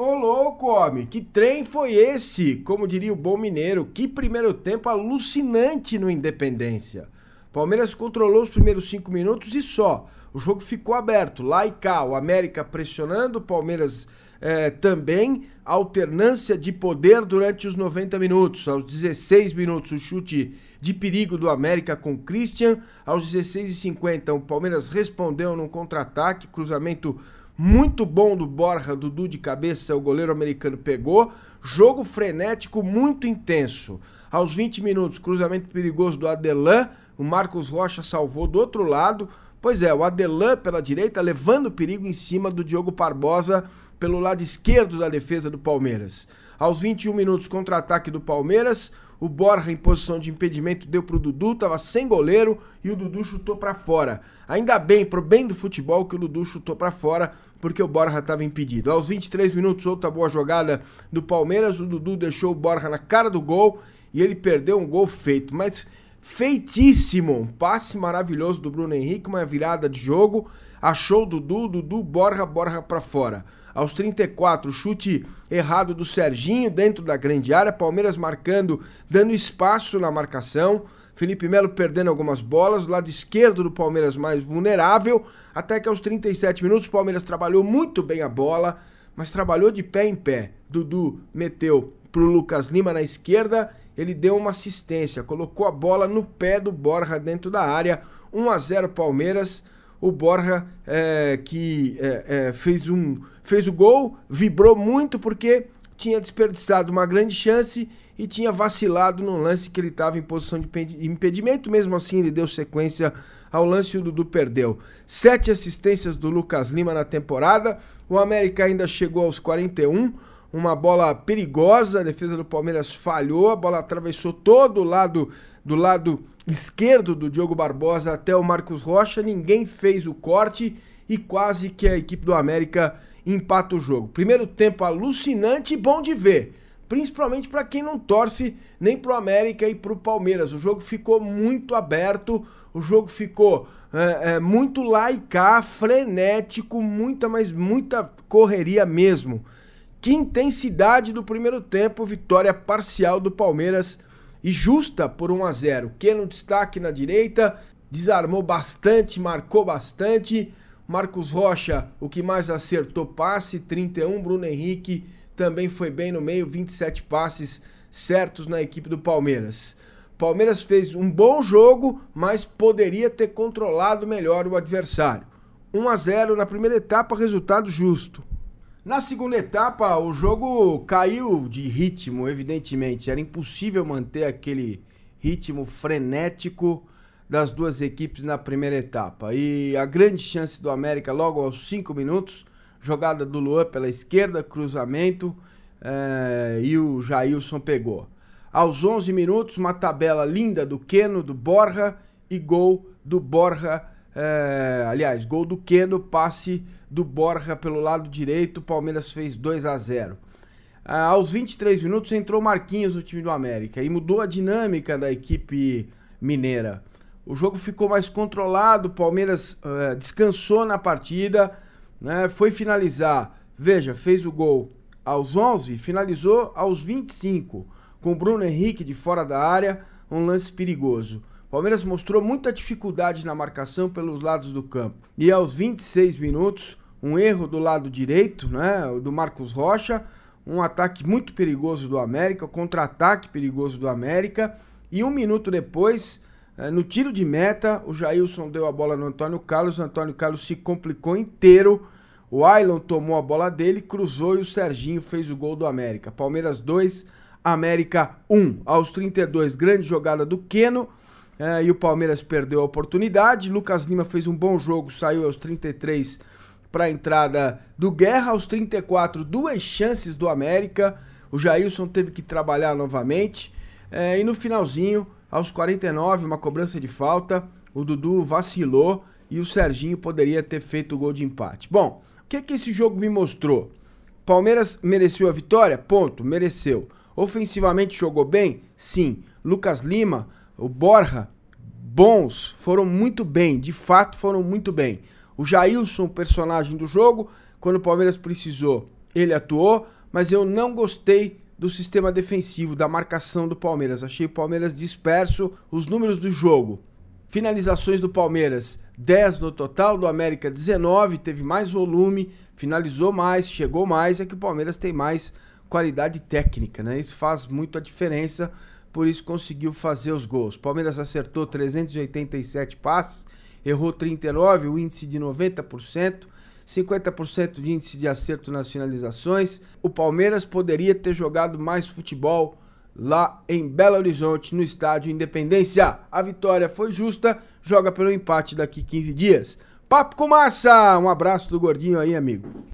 Ô louco, homem, que trem foi esse? Como diria o bom mineiro, que primeiro tempo alucinante no Independência. Palmeiras controlou os primeiros cinco minutos e só. O jogo ficou aberto, lá e cá, o América pressionando, o Palmeiras eh, também, alternância de poder durante os 90 minutos. Aos 16 minutos, o chute de perigo do América com Christian. Aos 16h50, o Palmeiras respondeu num contra-ataque, cruzamento muito bom do Borja, Dudu de cabeça, o goleiro americano pegou. Jogo frenético muito intenso. Aos 20 minutos, cruzamento perigoso do Adelan, o Marcos Rocha salvou do outro lado. Pois é, o Adelan pela direita levando perigo em cima do Diogo Barbosa pelo lado esquerdo da defesa do Palmeiras. Aos 21 minutos, contra-ataque do Palmeiras, o Borja em posição de impedimento deu pro Dudu, tava sem goleiro e o Dudu chutou para fora. Ainda bem, pro bem do futebol, que o Dudu chutou para fora, porque o Borja estava impedido. Aos 23 minutos, outra boa jogada do Palmeiras, o Dudu deixou o Borja na cara do gol e ele perdeu um gol feito, mas feitíssimo. Um passe maravilhoso do Bruno Henrique, uma virada de jogo. Achou o Dudu, Dudu, Borja, Borja para fora. Aos 34, chute errado do Serginho dentro da grande área, Palmeiras marcando, dando espaço na marcação. Felipe Melo perdendo algumas bolas, lado esquerdo do Palmeiras mais vulnerável, até que aos 37 minutos o Palmeiras trabalhou muito bem a bola, mas trabalhou de pé em pé. Dudu meteu pro Lucas Lima na esquerda, ele deu uma assistência, colocou a bola no pé do Borja dentro da área, 1 a 0 Palmeiras. O Borja é, que é, é, fez um fez o gol, vibrou muito porque tinha desperdiçado uma grande chance e tinha vacilado no lance que ele estava em posição de impedimento. Mesmo assim, ele deu sequência ao lance e o Dudu perdeu. Sete assistências do Lucas Lima na temporada. O América ainda chegou aos 41. Uma bola perigosa, a defesa do Palmeiras falhou, a bola atravessou todo o lado do lado esquerdo do Diogo Barbosa até o Marcos Rocha. Ninguém fez o corte e quase que a equipe do América empata o jogo. Primeiro tempo alucinante e bom de ver, principalmente para quem não torce nem pro América e pro Palmeiras. O jogo ficou muito aberto, o jogo ficou é, é, muito laicar, frenético, muita, mas muita correria mesmo. Que intensidade do primeiro tempo, vitória parcial do Palmeiras e justa por 1 a 0. Keno destaque na direita, desarmou bastante, marcou bastante. Marcos Rocha, o que mais acertou passe, 31. Bruno Henrique também foi bem no meio, 27 passes certos na equipe do Palmeiras. Palmeiras fez um bom jogo, mas poderia ter controlado melhor o adversário. 1 a 0 na primeira etapa, resultado justo. Na segunda etapa, o jogo caiu de ritmo, evidentemente. Era impossível manter aquele ritmo frenético das duas equipes na primeira etapa. E a grande chance do América logo aos 5 minutos, jogada do Luan pela esquerda, cruzamento, é, e o Jailson pegou. Aos 11 minutos, uma tabela linda do Queno, do Borja, e gol do Borja, é, aliás, gol do Queno, passe do Borja pelo lado direito, Palmeiras fez 2 a 0 ah, aos 23 minutos entrou Marquinhos no time do América e mudou a dinâmica da equipe mineira. O jogo ficou mais controlado, o Palmeiras uh, descansou na partida, né? foi finalizar. Veja, fez o gol aos 11, finalizou aos 25, com Bruno Henrique de fora da área, um lance perigoso. Palmeiras mostrou muita dificuldade na marcação pelos lados do campo. E aos 26 minutos, um erro do lado direito, né, do Marcos Rocha, um ataque muito perigoso do América, contra-ataque perigoso do América, e um minuto depois, no tiro de meta, o Jailson deu a bola no Antônio Carlos, o Antônio Carlos se complicou inteiro. O Ailon tomou a bola dele, cruzou e o Serginho fez o gol do América. Palmeiras 2, América 1. Aos 32, grande jogada do Queno. É, e o Palmeiras perdeu a oportunidade. Lucas Lima fez um bom jogo, saiu aos 33 para a entrada do Guerra. Aos 34, duas chances do América. O Jailson teve que trabalhar novamente. É, e no finalzinho, aos 49, uma cobrança de falta. O Dudu vacilou e o Serginho poderia ter feito o gol de empate. Bom, o que, que esse jogo me mostrou? Palmeiras mereceu a vitória? Ponto, mereceu. Ofensivamente jogou bem? Sim. Lucas Lima, o Borja, bons, foram muito bem, de fato foram muito bem. O Jailson, personagem do jogo, quando o Palmeiras precisou, ele atuou, mas eu não gostei do sistema defensivo, da marcação do Palmeiras. Achei o Palmeiras disperso. Os números do jogo: finalizações do Palmeiras, 10 no total, do América 19, teve mais volume, finalizou mais, chegou mais, é que o Palmeiras tem mais qualidade técnica, né? Isso faz muito a diferença, por isso conseguiu fazer os gols. Palmeiras acertou 387 passes, errou 39, o índice de 90%, 50% de índice de acerto nas finalizações. O Palmeiras poderia ter jogado mais futebol lá em Belo Horizonte, no estádio Independência. A vitória foi justa, joga pelo empate daqui 15 dias. Papo com massa! Um abraço do gordinho aí, amigo.